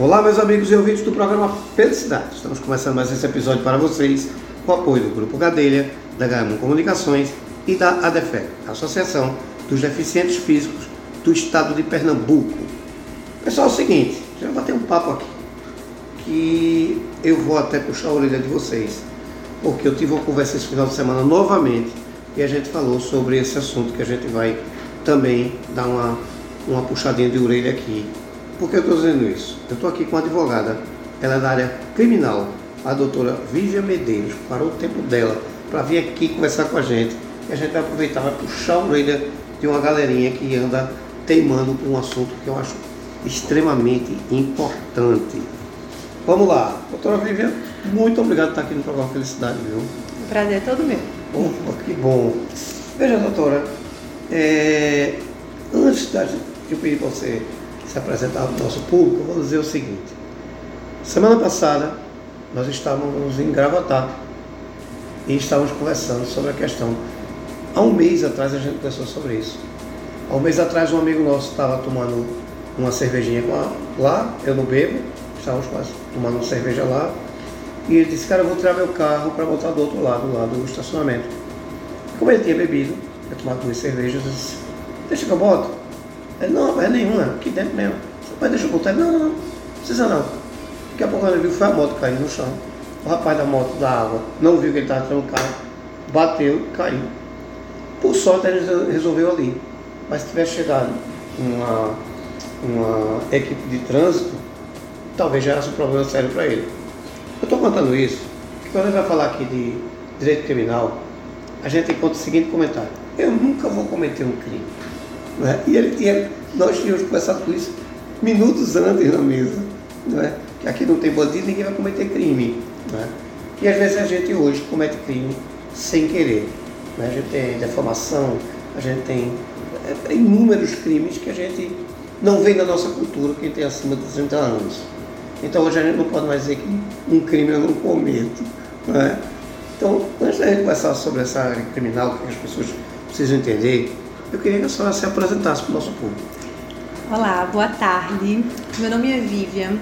Olá, meus amigos e ouvintes do programa Felicidade. Estamos começando mais esse episódio para vocês com o apoio do Grupo Gadelha, da Gamon Comunicações e da ADEFE, Associação dos Deficientes Físicos do Estado de Pernambuco. Pessoal, é o seguinte, já bater um papo aqui, que eu vou até puxar a orelha de vocês, porque eu tive uma conversa esse final de semana novamente e a gente falou sobre esse assunto que a gente vai também dar uma, uma puxadinha de orelha aqui. Por que eu estou dizendo isso? Eu estou aqui com uma advogada, ela é da área criminal, a doutora Vivian Medeiros, parou o tempo dela para vir aqui conversar com a gente. E a gente vai aproveitar, vai puxar a orelha de uma galerinha que anda teimando com um assunto que eu acho extremamente importante. Vamos lá, doutora Vivian, muito obrigado por estar aqui no programa Felicidade, viu? O prazer é todo meu. Oh, que bom. Veja, doutora, é, antes de eu pedir para você se apresentar para o nosso público, vou dizer o seguinte. Semana passada, nós estávamos em Gravatá e estávamos conversando sobre a questão. Há um mês atrás a gente conversou sobre isso. Há um mês atrás um amigo nosso estava tomando uma cervejinha lá, eu não bebo, estávamos quase tomando uma cerveja lá, e ele disse, cara, eu vou tirar meu carro para botar do outro lado, lá do estacionamento. Como ele tinha bebido, tinha tomado duas cervejas, eu disse, deixa que eu boto. Ele, não, é nenhuma, aqui dentro mesmo. Mas deixa eu botar. Ele, não, não, não, precisa não. Daqui a pouco ele viu, foi a moto caindo no chão. O rapaz da moto da água não viu que ele estava tirando o carro, bateu e caiu. Por sorte ele resolveu ali. Mas se tivesse chegado uma, uma equipe de trânsito, talvez gerasse um problema sério para ele. Eu estou contando isso, porque quando a gente vai falar aqui de direito criminal, a gente encontra o seguinte comentário. Eu nunca vou cometer um crime. Né? E ele tinha, nós tínhamos conversado com isso minutos antes na mesa. Né? Que aqui não tem bandido, ninguém vai cometer crime. Né? E às vezes a gente hoje comete crime sem querer. Né? A gente tem defamação, a gente tem é, inúmeros crimes que a gente não vê na nossa cultura quem tem acima de 60 anos. Então hoje a gente não pode mais dizer que um crime eu não cometo. Né? Então, antes da gente conversar sobre essa área criminal, que as pessoas precisam entender, eu queria que a senhora se apresentasse para o nosso público. Olá, boa tarde. Meu nome é Vivian,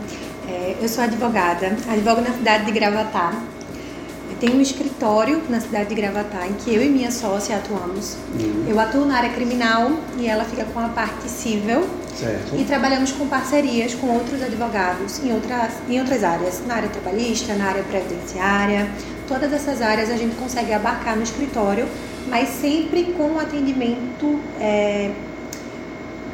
é, eu sou advogada, advogo na cidade de Gravatá. Eu tenho um escritório na cidade de Gravatá em que eu e minha sócia atuamos. Uhum. Eu atuo na área criminal e ela fica com a parte civil. Certo. E trabalhamos com parcerias com outros advogados em outras, em outras áreas, na área trabalhista, na área previdenciária. Todas essas áreas a gente consegue abarcar no escritório mas sempre com um atendimento é,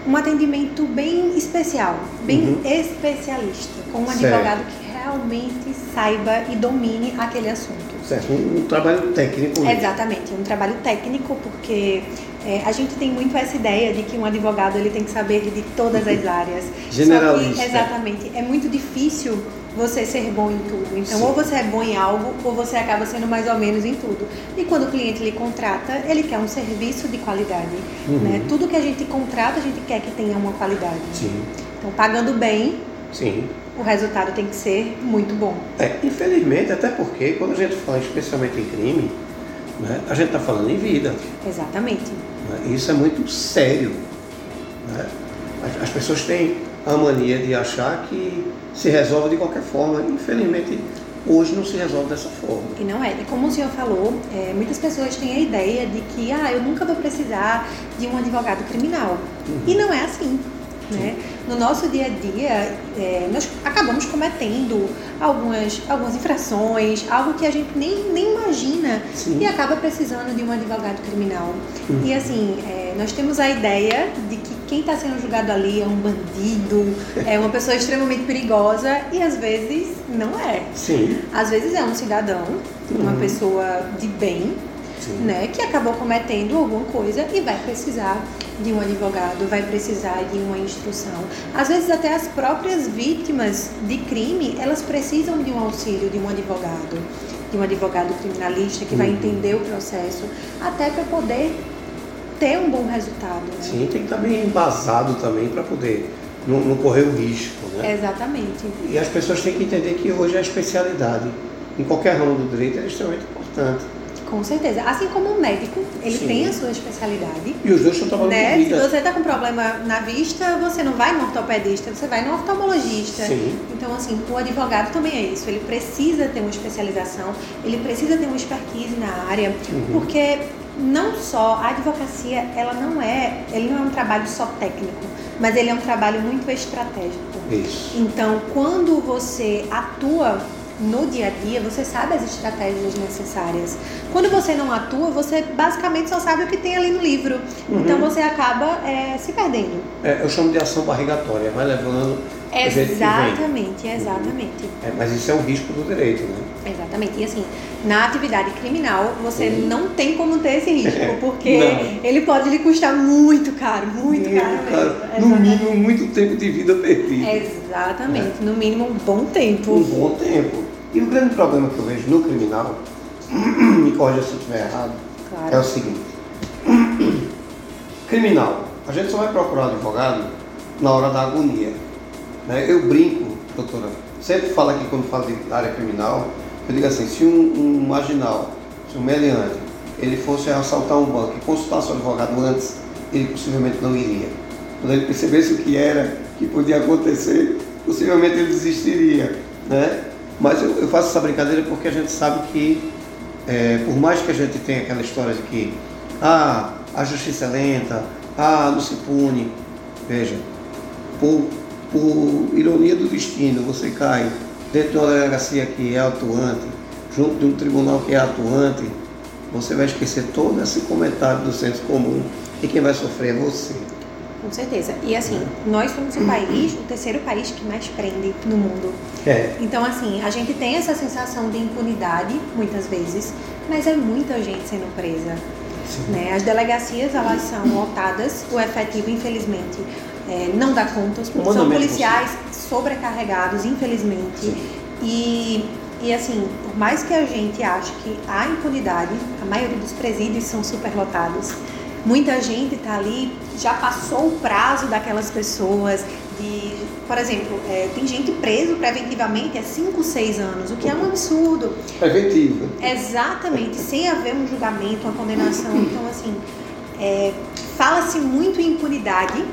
um atendimento bem especial, bem uhum. especialista, com um certo. advogado que realmente saiba e domine aquele assunto. Certo, um, um trabalho técnico. Exatamente, um trabalho técnico, porque é, a gente tem muito essa ideia de que um advogado ele tem que saber de todas as áreas. Generalista. Que, exatamente, é muito difícil você ser bom em tudo. Então, Sim. ou você é bom em algo, ou você acaba sendo mais ou menos em tudo. E quando o cliente lhe contrata, ele quer um serviço de qualidade. Uhum. Né? Tudo que a gente contrata, a gente quer que tenha uma qualidade. Sim. Então, pagando bem, Sim. o resultado tem que ser muito bom. É, infelizmente, até porque quando a gente fala especialmente em crime, né, a gente está falando em vida. Exatamente. Né? Isso é muito sério. Né? As, as pessoas têm a mania de achar que se resolve de qualquer forma. Infelizmente, hoje não se resolve dessa forma. E não é. E como o senhor falou, é, muitas pessoas têm a ideia de que ah, eu nunca vou precisar de um advogado criminal. Uhum. E não é assim. Né? No nosso dia a dia, é, nós acabamos cometendo algumas, algumas infrações, algo que a gente nem, nem imagina Sim. e acaba precisando de um advogado criminal. Uhum. E assim, é, nós temos a ideia de que quem está sendo julgado ali é um bandido, é uma pessoa extremamente perigosa e às vezes não é. Sim. Às vezes é um cidadão, uma uhum. pessoa de bem, Sim. né, que acabou cometendo alguma coisa e vai precisar de um advogado, vai precisar de uma instrução. Às vezes até as próprias vítimas de crime, elas precisam de um auxílio de um advogado, de um advogado criminalista que uhum. vai entender o processo, até para poder ter um bom resultado. Né? Sim, tem que estar bem embasado também para poder não, não, correr o risco, né? Exatamente. E as pessoas têm que entender que hoje a especialidade. Em qualquer ramo do direito é extremamente importante. Com certeza. Assim como o médico, ele Sim. tem a sua especialidade. E os dois estão trabalhando Né? com Se vida. você está com problema na vista, você não vai no ortopedista, você vai no oftalmologista. Sim. Então, assim, o advogado também é isso. Ele precisa ter uma especialização, ele precisa ter uma expertise na área, Uhum. porque não só a advocacia, ela não é, ele não é um trabalho só técnico, mas ele é um trabalho muito estratégico. Isso. Então, quando você atua no dia a dia, você sabe as estratégias necessárias. Quando você não atua, você basicamente só sabe o que tem ali no livro. Uhum. Então, você acaba é, se perdendo. É, eu chamo de ação barrigatória, vai levando. Exatamente, exatamente. É, mas isso é um risco do direito, né? Exatamente. E assim, na atividade criminal, você Uhum. não tem como ter esse risco, porque ele pode lhe custar muito caro, muito, caro mesmo. caro. No Exatamente. mínimo, muito tempo de vida perdido. Exatamente, no mínimo um bom tempo. Um bom tempo. E o grande problema que eu vejo no criminal, me corrija se eu estiver errado, Claro. é o seguinte. Criminal, a gente só vai procurar um advogado na hora da agonia. né? Eu brinco, doutora, sempre falo aqui quando falo de área criminal, eu digo assim, se um, um marginal, se um meliante, ele fosse assaltar um banco e consultasse o advogado antes, ele possivelmente não iria. Quando ele percebesse o que era, que podia acontecer, possivelmente ele desistiria. Né? Mas eu, eu faço essa brincadeira porque a gente sabe que, é, por mais que a gente tenha aquela história de que ah, a justiça é lenta, ah, não se pune, veja, por, por ironia do destino, você cai dentro de uma delegacia que é atuante, junto de um tribunal que é atuante, você vai esquecer todo esse comentário do senso comum e quem vai sofrer é você. Com certeza. E assim, nós somos o país, o terceiro país que mais prende no mundo. É, Então, assim, a gente tem essa sensação de impunidade, muitas vezes, mas é muita gente sendo presa. sim. Né? As delegacias, elas são lotadas, o efetivo, infelizmente, é, não dá conta. São policiais sobrecarregados, infelizmente. Sim. E, e, assim, por mais que a gente ache que há impunidade, a maioria dos presídios são superlotados. Muita gente está ali, já passou o prazo daquelas pessoas. De, por exemplo, é, tem gente preso preventivamente há 5, 6 anos, o que é um absurdo. Preventivo. Exatamente, sem haver um julgamento, uma condenação. Então, assim, é, fala-se muito em impunidade,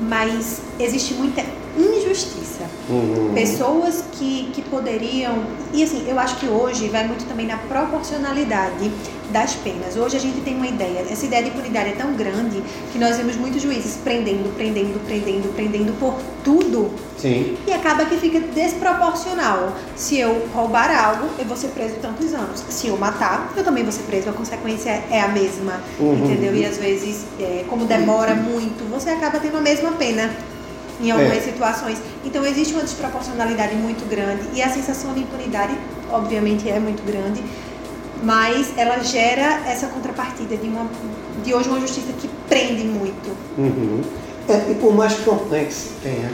mas existe muita injustiça. Uhum. Pessoas que, que poderiam. E assim, eu acho que hoje vai muito também na proporcionalidade das penas. Hoje a gente tem uma ideia, essa ideia de impunidade é tão grande que nós vemos muitos juízes prendendo, prendendo, prendendo, prendendo por tudo Sim. e acaba que fica desproporcional. Se eu roubar algo, eu vou ser preso tantos anos. Se eu matar, eu também vou ser preso. A consequência é a mesma, Uhum. entendeu? E às vezes, é, como demora muito, você acaba tendo a mesma pena em algumas É. situações. Então existe uma desproporcionalidade muito grande e a sensação de impunidade, obviamente, é muito grande, mas ela gera essa contrapartida de uma de hoje uma justiça que prende muito. Uhum. É, e por mais complexo que tenha,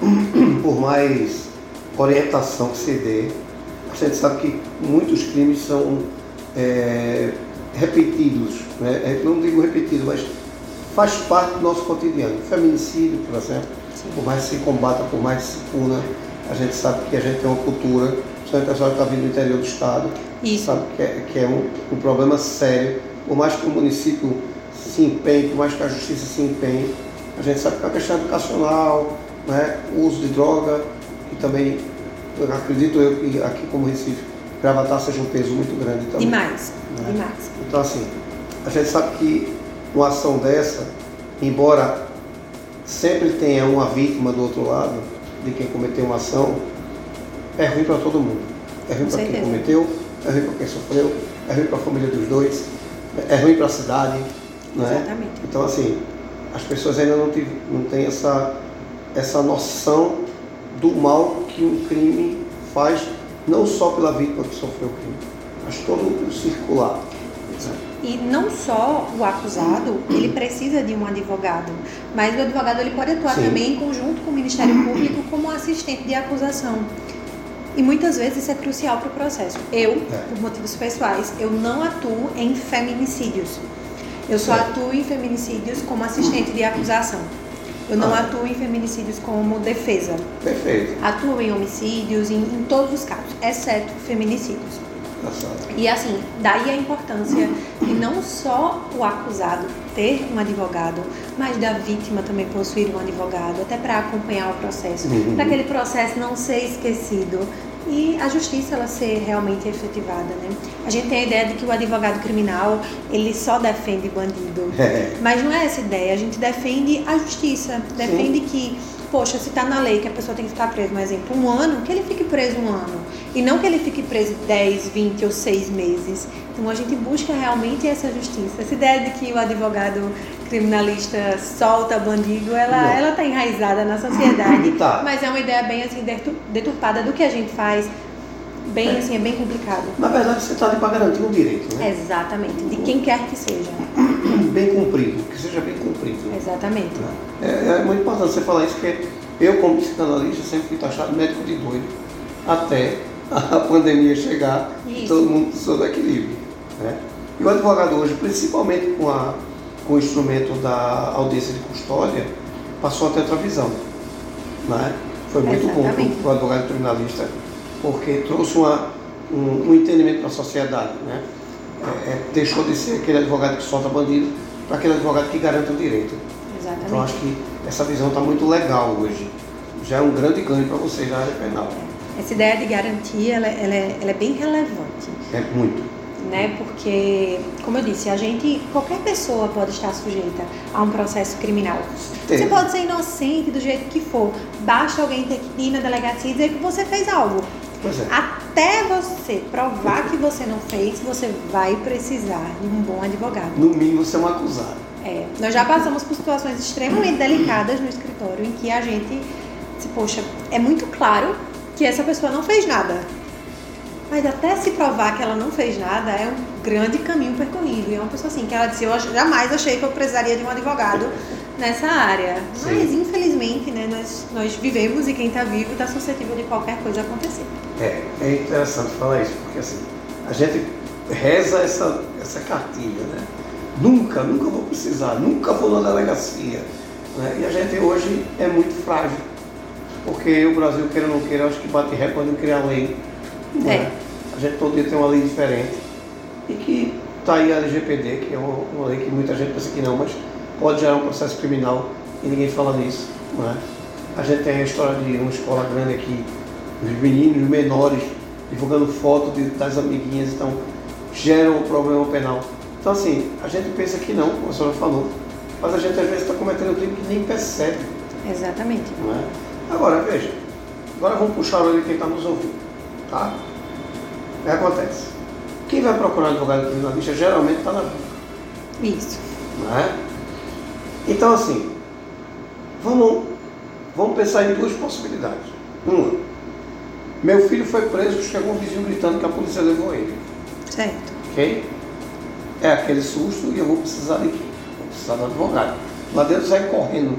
por mais orientação que se dê, a gente sabe que muitos crimes são é, repetidos. Né? É, Não digo repetidos, mas faz parte do nosso cotidiano. Feminicídio, por exemplo, Sim. por mais que se combata, por mais que se puna, a gente sabe que a gente tem uma cultura, principalmente o pessoal que está vindo do interior do estado, Isso. sabe que é, que é um, um problema sério. Por mais que o município se empenhe, por mais que a justiça se empenhe, a gente sabe que é uma questão educacional, né? o uso de droga, que também, eu acredito eu que aqui como Recife, Gravatar seja um peso muito grande também. Demais, Né? demais. Então assim, a gente sabe que uma ação dessa, embora sempre tenha uma vítima do outro lado, de quem cometeu uma ação, é ruim para todo mundo. É ruim para quem cometeu, é ruim para quem sofreu, é ruim para a família dos dois, é ruim para a cidade. Né? Exatamente. Então assim, as pessoas ainda não, tive, não têm essa, essa noção do mal que um crime faz, não só pela vítima que sofreu o crime, mas todo o circular. né? E não só o acusado, ele precisa de um advogado, mas o advogado ele pode atuar Sim. também em conjunto com o Ministério Público como assistente de acusação. E muitas vezes isso é crucial para o processo. Eu, É. por motivos pessoais, eu não atuo em feminicídios. Eu só Certo. atuo em feminicídios como assistente de acusação. Eu não Ah. atuo em feminicídios como defesa. Perfeito. Atuo em homicídios, em, em todos os casos, exceto feminicídios. E assim, daí a importância de não só o acusado ter um advogado, mas da vítima também possuir um advogado, até para acompanhar o processo, uhum. para aquele processo não ser esquecido e a justiça ela ser realmente efetivada, né? A gente tem a ideia de que o advogado criminal ele só defende bandido, é. mas não é essa ideia. A gente defende a justiça, defende Sim. que poxa, se está na lei que a pessoa tem que ficar presa, um exemplo, um ano, que ele fique preso um ano. E não que ele fique preso 10, 20 ou 6 meses. Então a gente busca realmente essa justiça. Essa ideia de que o advogado criminalista solta bandido, ela ela está enraizada na sociedade, tá. mas é uma ideia bem assim deturpada do que a gente faz. Bem é. assim, é bem complicado. Na verdade, você está ali para garantir um direito, né? Exatamente, de quem quer que seja. Bem cumprido, que seja bem cumprido. Exatamente. É, é muito importante você falar isso, porque eu, como psicanalista, sempre fui taxado médico de doido, até a pandemia chegar e todo mundo sob equilíbrio. Né? E o advogado hoje, principalmente com, a, com o instrumento da audiência de custódia, passou a ter outra visão. Né? Foi muito Exatamente. bom para o advogado criminalista, porque trouxe uma, um, um entendimento para a sociedade. Né? É, é, deixou de ser aquele advogado que solta bandido para aquele advogado que garante o direito. Exatamente. Então acho que essa visão está muito legal hoje. Já é um grande ganho para vocês na área penal. Essa ideia de garantia, ela, ela, é, ela é bem relevante. É muito né? Porque, como eu disse, a gente, qualquer pessoa pode estar sujeita a um processo criminal. Você pode ser inocente do jeito que for, basta alguém ter que ir na delegacia e dizer que você fez algo. É. Até você provar que você não fez, você vai precisar de um bom advogado. No mínimo, você é um acusado. É, nós já passamos por situações extremamente delicadas no escritório em que a gente, se, poxa, é muito claro que essa pessoa não fez nada. Mas até se provar que ela não fez nada, é um grande caminho percorrido. E é uma pessoa assim, que ela disse, eu jamais achei que eu precisaria de um advogado nessa área. Sim. Mas, infelizmente, né, nós, nós vivemos e quem está vivo está suscetível de qualquer coisa acontecer. É, é interessante falar isso, porque assim, a gente reza essa, essa cartilha, né? Nunca, nunca vou precisar, nunca vou na delegacia. Né? E a gente hoje é muito frágil, porque o Brasil, queira ou não queira, acho que bate recorde em criar lei. É. Né? A gente todo dia tem uma lei diferente. E que está aí a LGPD, que é uma, uma, lei que muita gente pensa que não, mas pode gerar um processo criminal e ninguém fala nisso. Né? A gente tem a história de uma escola grande aqui, os meninos menores divulgando fotos das amiguinhas, então gera um problema penal. Então assim, a gente pensa que não, como a senhora falou, mas a gente às vezes está cometendo um crime que nem percebe. Exatamente. Não é? Agora, veja, agora vamos puxar o olho de quem está nos ouvindo. Tá? O que acontece? Quem vai procurar advogado criminalista geralmente está na boca. Isso. Não é? Então, assim, vamos, vamos pensar em duas possibilidades. Uma, meu filho foi preso, chegou um vizinho gritando que a polícia levou ele. Certo. Ok? É aquele susto e eu vou precisar de quê? Vou precisar do advogado. Lá dentro sai correndo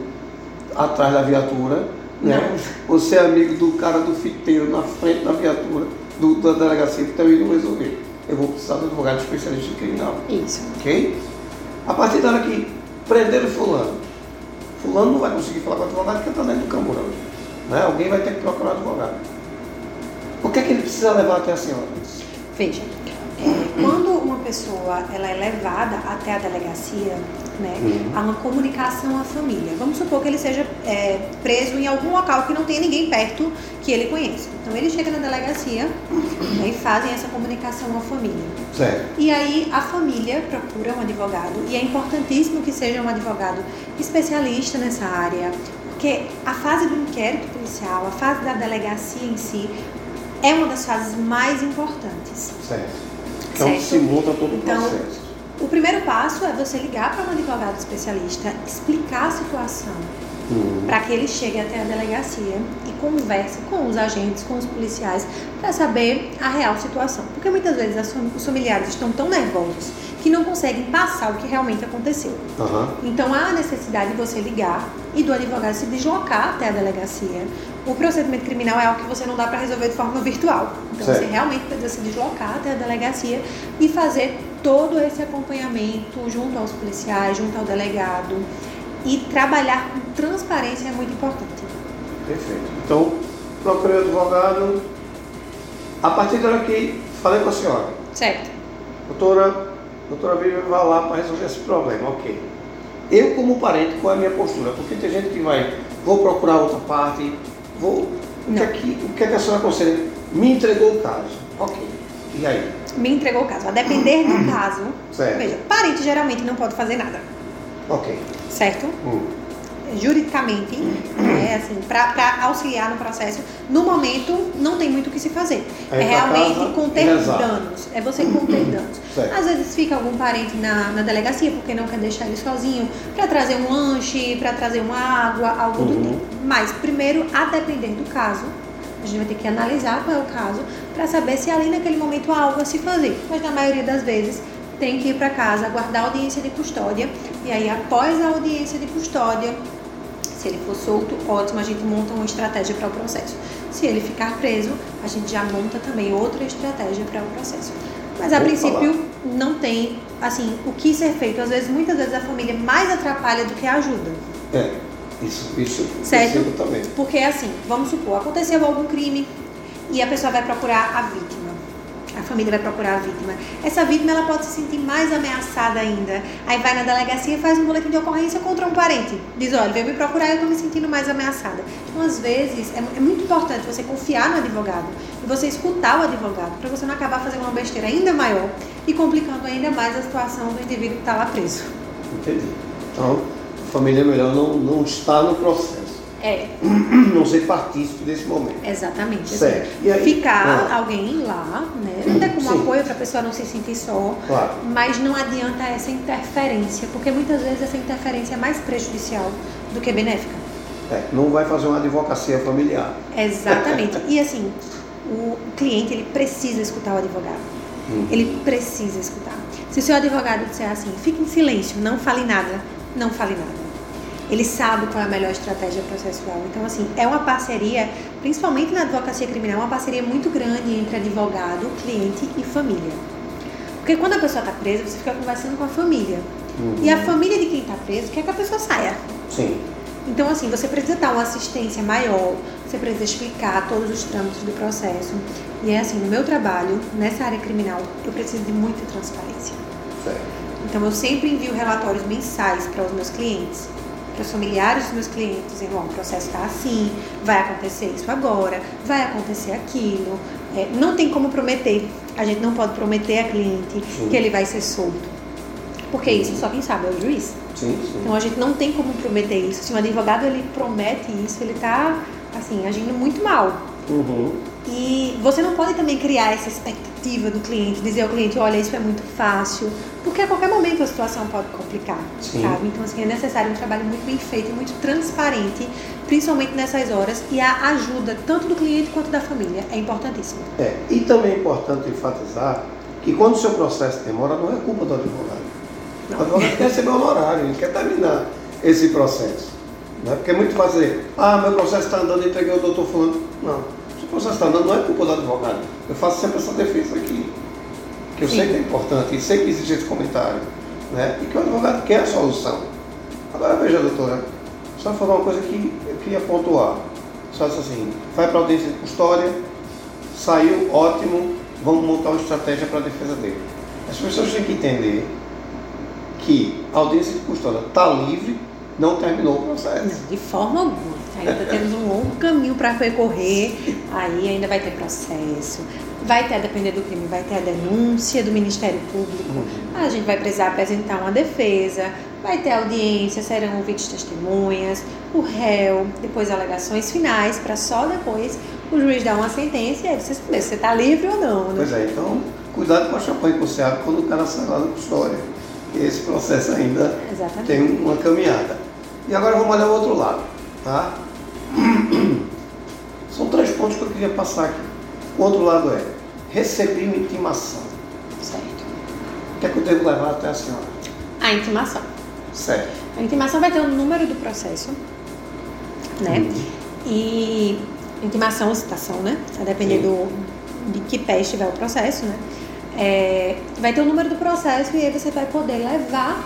atrás da viatura né? Você é amigo do cara do fiteiro na frente da viatura, do, da delegacia, que também não resolveu. Eu vou precisar do advogado especialista em criminal. Isso. Ok? A partir da hora que prenderam fulano, fulano não vai conseguir falar com o advogado porque está dentro do camburão. Né? Alguém vai ter que procurar advogado. O que é que ele precisa levar até a senhora? Veja, é, quando uma pessoa ela é levada até a delegacia, né, uhum. há uma comunicação à família. Vamos supor que ele seja é, preso em algum local que não tenha ninguém perto que ele conheça. Então ele chega na delegacia né, e fazem essa comunicação à família. Certo. E aí a família procura um advogado e é importantíssimo que seja um advogado especialista nessa área, porque a fase do inquérito policial, a fase da delegacia em si, é uma das fases mais importantes. Certo. Então certo? se monta todo o então, processo. O primeiro passo é você ligar para um advogado especialista, explicar a situação, uhum. para que ele chegue até a delegacia e converse com os agentes, com os policiais, para saber a real situação. Porque muitas vezes os familiares estão tão nervosos que não conseguem passar o que realmente aconteceu. Uhum. Então há a necessidade de você ligar e do advogado se deslocar até a delegacia. O procedimento criminal é algo que você não dá para resolver de forma virtual. Então certo. você realmente precisa se deslocar até a delegacia e fazer todo esse acompanhamento junto aos policiais, junto ao delegado. E trabalhar com transparência é muito importante. Perfeito. Então, procurei o advogado. A partir da hora que falei com a senhora, Certo. Doutora, doutora Vivian vai lá para resolver esse problema, ok. Eu, como parente, qual é a minha postura? Porque tem gente que vai, vou procurar outra parte, vou. O que, é que, o que é que a senhora aconselha? Me entregou o caso. Ok. E aí? Me entregou o caso. A depender do caso. Certo. Veja, parente geralmente não pode fazer nada. Ok. Certo? Hum. Juridicamente, é assim, para auxiliar no processo, no momento não tem muito o que se fazer. Aí é realmente casa, conter rezar. danos. É você conter danos. Certo. Às vezes fica algum parente na, na delegacia porque não quer deixar ele sozinho, para trazer um lanche, para trazer uma água, algo do Uhum. tipo. Mas, primeiro, a depender do caso, a gente vai ter que analisar qual é o caso para saber se ali naquele momento há algo a se fazer. Mas na maioria das vezes tem que ir para casa, aguardar a audiência de custódia e aí após a audiência de custódia, se ele for solto, ótimo, a gente monta uma estratégia para o processo. Se ele ficar preso, a gente já monta também outra estratégia para o processo. Mas a Vou princípio não tem assim o que ser feito. Às vezes, muitas vezes a família mais atrapalha do que ajuda. É. Isso, isso Certo? também. Porque assim, vamos supor, aconteceu algum crime e a pessoa vai procurar a vítima. A família vai procurar a vítima. Essa vítima ela pode se sentir mais ameaçada ainda. Aí vai na delegacia e faz um boletim de ocorrência contra um parente. Diz, olha, veio me procurar e eu estou me sentindo mais ameaçada. Então, às vezes, é, é muito importante você confiar no advogado e você escutar o advogado para você não acabar fazendo uma besteira ainda maior e complicando ainda mais a situação do indivíduo que está lá preso. Entendi. Então, a família é melhor não, não estar no processo. É, Não ser partícipe desse momento. exatamente. assim. Certo. Aí? Ficar Ah. alguém lá, né? Até como Sim. apoio para a pessoa não se sentir só. Claro. Mas não adianta essa interferência, porque muitas vezes essa interferência é mais prejudicial do que benéfica. É, não vai fazer uma advocacia familiar. Exatamente. E assim, o cliente ele precisa escutar o advogado. Hum. Ele precisa escutar. Se o seu advogado disser assim, fique em silêncio, não fale nada, não fale nada. Ele sabe qual é a melhor estratégia processual. Então, assim, é uma parceria, principalmente na advocacia criminal, uma parceria muito grande entre advogado, cliente e família. Porque quando a pessoa está presa, você fica conversando com a família. Uhum. E a família de quem está preso quer que a pessoa saia. Sim. Então, assim, você precisa dar uma assistência maior, você precisa explicar todos os trâmites do processo. E é assim, no meu trabalho, nessa área criminal, eu preciso de muita transparência. Certo. Então, eu sempre envio relatórios mensais para os meus clientes, para os familiares dos meus clientes, dizendo, ó, o processo está assim, vai acontecer isso agora, vai acontecer aquilo. É, não tem como prometer, a gente não pode prometer a cliente Sim. que ele vai ser solto. Porque isso só quem sabe é o juiz. Sim, sim. Então a gente não tem como prometer isso. Se um advogado ele promete isso, ele está assim agindo muito mal. Uhum. E você não pode também criar essa expectativa do cliente, dizer ao cliente, olha, isso é muito fácil, porque a qualquer momento a situação pode complicar, Sim. sabe? Então assim, é necessário um trabalho muito bem feito e muito transparente, principalmente nessas horas, e a ajuda tanto do cliente quanto da família é importantíssima. É, e também é importante enfatizar que quando o seu processo demora, não é culpa do advogado. Não. O advogado quer receber honorário, ele quer terminar esse processo. Né? Porque é muito dizer, ah, meu processo está andando, entreguei o doutor fulano. Não, está andando, não é culpa do advogado. Eu faço sempre essa defesa aqui. Que eu Sim. sei que é importante, e sei que existe esse comentário. Né? E que o advogado quer a solução. Agora veja, doutora, só falou uma coisa que eu queria pontuar. Só assim, vai para a audiência de custódia, saiu, ótimo, vamos montar uma estratégia para a defesa dele. As pessoas têm que entender que a audiência de custódia está livre, não terminou o processo. Não, de forma alguma. Ainda temos um longo caminho para percorrer, aí ainda vai ter processo, vai ter, a depender do crime, vai ter a denúncia do Ministério Público, Uhum. a gente vai precisar apresentar uma defesa, vai ter audiência, serão ouvidos testemunhas, o réu, depois alegações finais, para só depois o juiz dar uma sentença e aí você saber se você está livre ou não. Né? Pois é, então cuidado com a champanhe com o Ceará quando o cara sai lá da custódia. que Esse processo ainda Exatamente. tem uma caminhada. E agora vamos olhar o outro lado. Tá? São três pontos que eu queria passar aqui. O outro lado é recebi uma intimação. Certo. O que é que eu devo levar até a senhora? A intimação. Certo. A intimação vai ter o número do processo, né? E intimação ou citação, né? A depender Sim. do, de que pé estiver o processo, né? É, vai ter o número do processo e aí você vai poder levar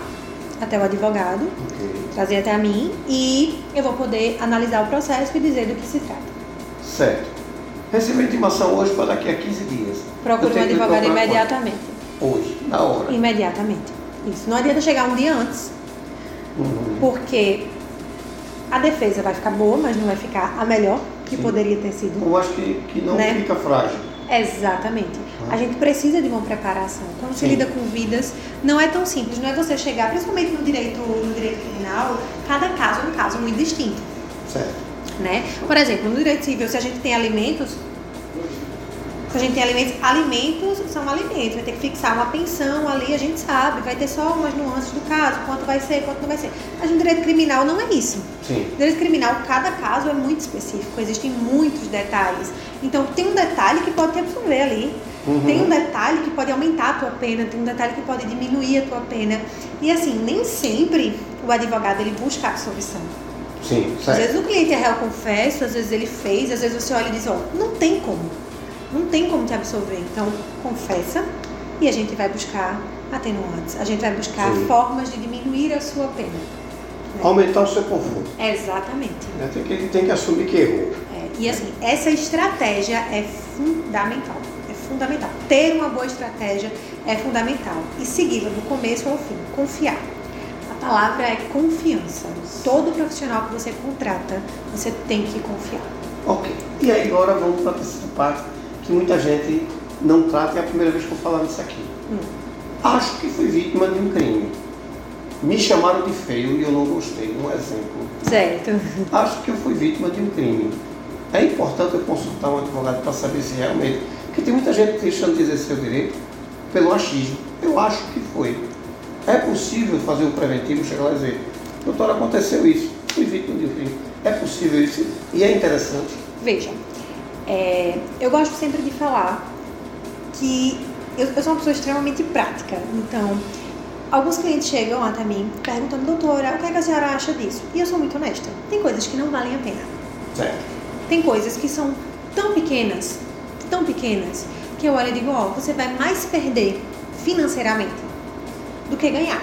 até o advogado, Ok. Trazer até a mim e eu vou poder analisar o processo e dizer do que se trata. Certo. Recebi intimação hoje para daqui a 15 dias. Procure um advogado imediatamente. Hoje, na hora. Imediatamente. Isso. Não adianta chegar um dia antes. Uhum. Porque a defesa vai ficar boa, mas não vai ficar a melhor que Sim. poderia ter sido. Eu acho que, que não Né? fica frágil. Exatamente. A gente precisa de uma preparação. Quando se Sim. lida com vidas, não é tão simples. Não é você chegar, principalmente no direito, no direito criminal, cada caso é um caso muito distinto. Certo. né? Por exemplo, no direito civil, se a gente tem alimentos, se a gente tem alimentos, alimentos são alimentos, vai ter que fixar uma pensão ali, a gente sabe, vai ter só umas nuances do caso, quanto vai ser, quanto não vai ser. Mas no direito criminal não é isso. Sim. No direito criminal, cada caso é muito específico, existem muitos detalhes. Então, tem um detalhe que pode te absolver ali. Uhum. Tem um detalhe que pode aumentar a tua pena, tem um detalhe que pode diminuir a tua pena. E assim, nem sempre o advogado ele busca a absolvição. Sim, Às certo. vezes o cliente é réu confesso, às vezes ele fez, às vezes você olha e diz, ó, não tem como. Não tem como te absolver. Então, confessa e a gente vai buscar atenuantes. A gente vai buscar Sim. formas de diminuir a sua pena. Aumentar o seu conforto. Exatamente. né? Tem, que, tem que assumir que errou. É, e assim, essa estratégia é fundamental. Fundamental. Ter uma boa estratégia é fundamental. E segui-la do começo ao fim. Confiar. A palavra é confiança. Todo profissional que você contrata, você tem que confiar. Ok. E aí agora vamos para a terceira parte, que muita gente não trata, é a primeira vez que eu falar disso aqui. Hum. Acho que fui vítima de um crime. Me chamaram de feio e eu não gostei. Um exemplo. Certo. Acho que eu fui vítima de um crime. É importante eu consultar um advogado para saber se realmente. Porque tem muita gente deixando de exercer o direito pelo achismo. Eu acho que foi. É possível fazer um preventivo, chegar lá e dizer, doutor, aconteceu isso, fui vítima de um crime. É possível isso e é interessante. Veja, é, eu gosto sempre de falar que eu, eu sou uma pessoa extremamente prática. Então, alguns clientes chegam até mim perguntando, doutora, o que, é que a senhora acha disso? E eu sou muito honesta. Tem coisas que não valem a pena. Certo. Tem coisas que são tão pequenas, tão pequenas, que eu olho e digo, ó, você vai mais perder financeiramente do que ganhar.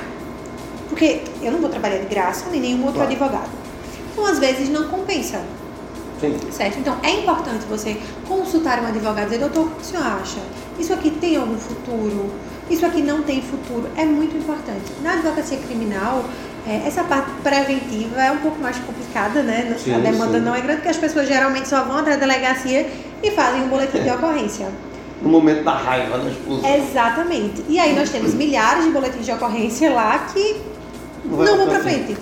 Porque eu não vou trabalhar de graça, nem nenhum outro Claro. advogado. Então, às vezes, não compensa. Sim. Certo? Então é importante você consultar um advogado e dizer, doutor, o que o senhor acha? Isso aqui tem algum futuro? Isso aqui não tem futuro? É muito importante. Na advocacia criminal, é, essa parte preventiva é um pouco mais complicada, né? Sim, a demanda sim. não é grande, porque as pessoas geralmente só vão até a delegacia e fazem um boletim de ocorrência. No momento da raiva, da explosão. Exatamente. E aí nós temos milhares de boletins de ocorrência lá que Não não, vão pra pra frente.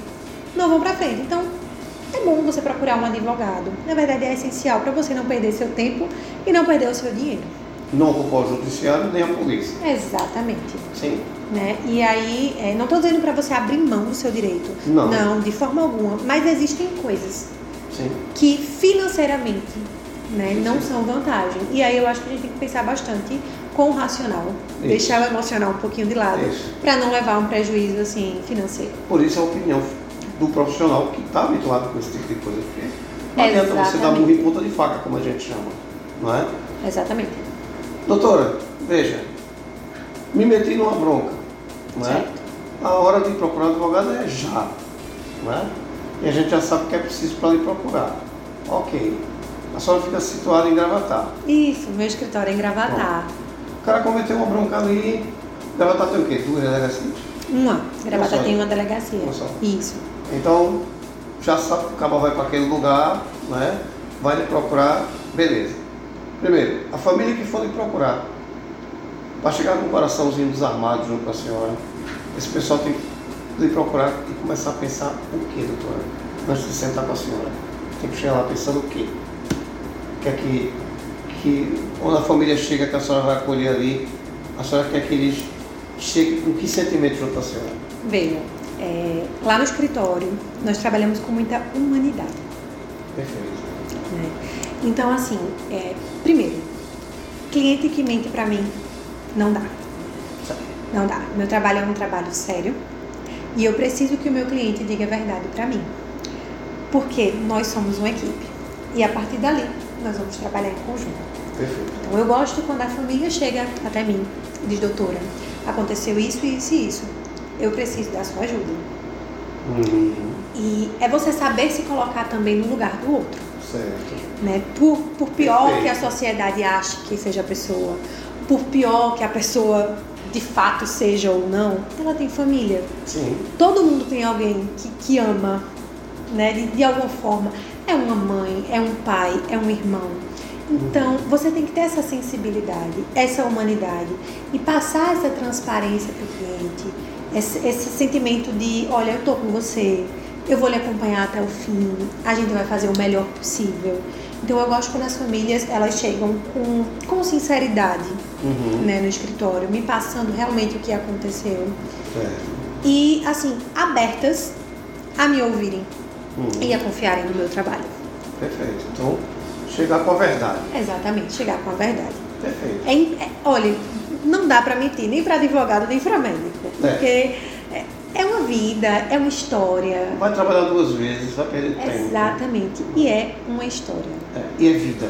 Não vão pra frente. Então, é bom você procurar um advogado. Na verdade, é essencial para você não perder seu tempo e não perder o seu dinheiro. Não culpar o judiciário nem a polícia. Exatamente. Sim. Né? E aí, é, não estou dizendo para você abrir mão do seu direito. Não. de forma alguma. Mas existem coisas Sim. que financeiramente né, não são vantagem. E aí eu acho que a gente tem que pensar bastante com o racional. Isso. Deixar o emocional um pouquinho de lado. Para não levar um prejuízo assim financeiro. Por isso a opinião do profissional que está habituado com esse tipo de coisa. Porque não adianta você dar Exatamente. burro em ponta de faca, como a gente chama. Não é? Exatamente. Doutora, veja, me meti numa bronca. Não é? Certo. A hora de procurar advogado é já. Não é? E a gente já sabe o que é preciso para lhe procurar. Ok. A senhora fica situada em Gravatar. Isso, meu escritório é em Gravatar. O cara cometeu uma bronca ali. Gravatar tem o quê? Duas delegacias? Uma. Gravatar tem uma delegacia. Uma só. Isso. Então, já sabe que o cabo vai para aquele lugar, né? vai lhe procurar, beleza. Primeiro, a família que for lhe procurar, para chegar com o coraçãozinho desarmado junto com a senhora, esse pessoal tem que lhe procurar e começar a pensar o que, doutora? Antes de sentar com a senhora. Tem que chegar lá pensando o quê? O que que, quando a família chega, que a senhora vai acolher ali, a senhora quer que eles cheguem com que sentimento junto à senhora? Veja, é, lá no escritório nós trabalhamos com muita humanidade. Perfeito. né? Então, assim, é, primeiro, cliente que mente pra mim, não dá. Não dá. Meu trabalho é um trabalho sério e eu preciso que o meu cliente diga a verdade pra mim. Porque nós somos uma equipe e a partir dali nós vamos trabalhar em conjunto. Perfeito. Então eu gosto quando a família chega até mim e diz, doutora, aconteceu isso, isso e isso. Eu preciso da sua ajuda. Uhum. E é você saber se colocar também no lugar do outro. Certo. Né? Por, por pior Perfeito. que a sociedade ache que seja a pessoa, por pior que a pessoa de fato seja ou não, ela tem família. Sim. Todo mundo tem alguém que, que ama, né? De, de alguma forma. É uma mãe, é um pai, é um irmão. Então, você tem que ter essa sensibilidade, essa humanidade e passar essa transparência para o cliente, esse, esse sentimento de, olha, eu estou com você, eu vou lhe acompanhar até o fim, a gente vai fazer o melhor possível. Então, eu gosto quando as famílias elas chegam com, com sinceridade Uhum. né, no escritório, me passando realmente o que aconteceu Certo. e, assim, abertas a me ouvirem Uhum. e a confiarem no meu trabalho. Perfeito. Então, chegar com a verdade. Exatamente, chegar com a verdade. Perfeito. É, é- olha, não dá pra mentir nem pra advogado nem pra médico, É. porque é, é uma vida, é uma história. Vai trabalhar duas vezes, vai perder tempo. Exatamente, e é uma história. É, e é vida.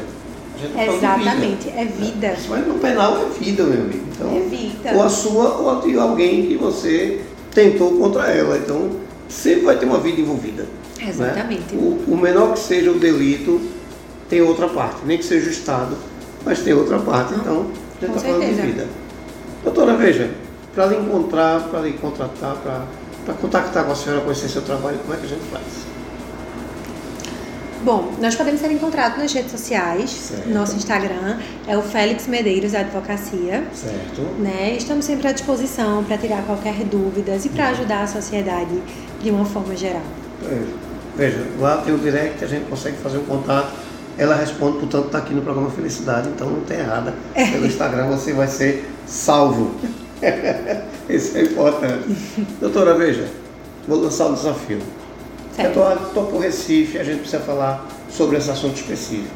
Tá falando de Exatamente, é vida. Mas no penal é vida, meu amigo. Então, É vida. Ou a sua ou a de alguém que você tentou contra ela. Então, sempre vai ter uma vida envolvida. Né? Exatamente. O, o menor que seja o delito, tem outra parte. Nem que seja o Estado, mas tem outra parte. Então, a gente Com está falando de vida. Doutora, veja, para lhe encontrar, para lhe contratar, para contactar com a senhora, conhecer seu trabalho, como é que a gente faz? Bom, nós podemos ser encontrados nas redes sociais. Certo. Nosso Instagram é o Félix Medeiros Advocacia. Certo. Né? Estamos sempre à disposição para tirar qualquer dúvidas e para ajudar a sociedade de uma forma geral. Veja, veja, lá tem o direct, a gente consegue fazer um contato. Ela responde, portanto, está aqui no programa Felicidade, então não tem errada. Pelo Instagram você vai ser salvo. Isso é importante. Doutora, veja, vou lançar um desafio. Certo. Eu estou por Recife, a gente precisa falar sobre esse assunto específico.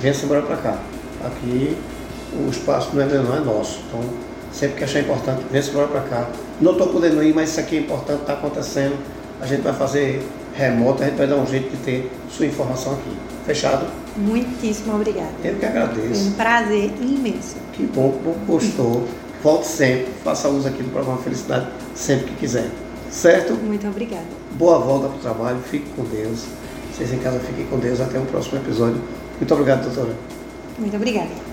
Venha-se embora para cá. Aqui o espaço não é não é nosso. Então, sempre que achar importante, venha-se embora para cá. Não estou podendo ir, mas isso aqui é importante, está acontecendo. A gente vai fazer remoto, a gente vai dar um jeito de ter sua informação aqui. Fechado? Muitíssimo obrigada. Eu que agradeço. um prazer imenso. Que bom, bom que gostou. Volte sempre, faça uso aqui do programa Felicidade sempre que quiser. Certo? Muito obrigada. Boa volta para o trabalho, fique com Deus. Vocês em casa fiquem com Deus. Até o próximo episódio. Muito obrigado, doutora. Muito obrigada.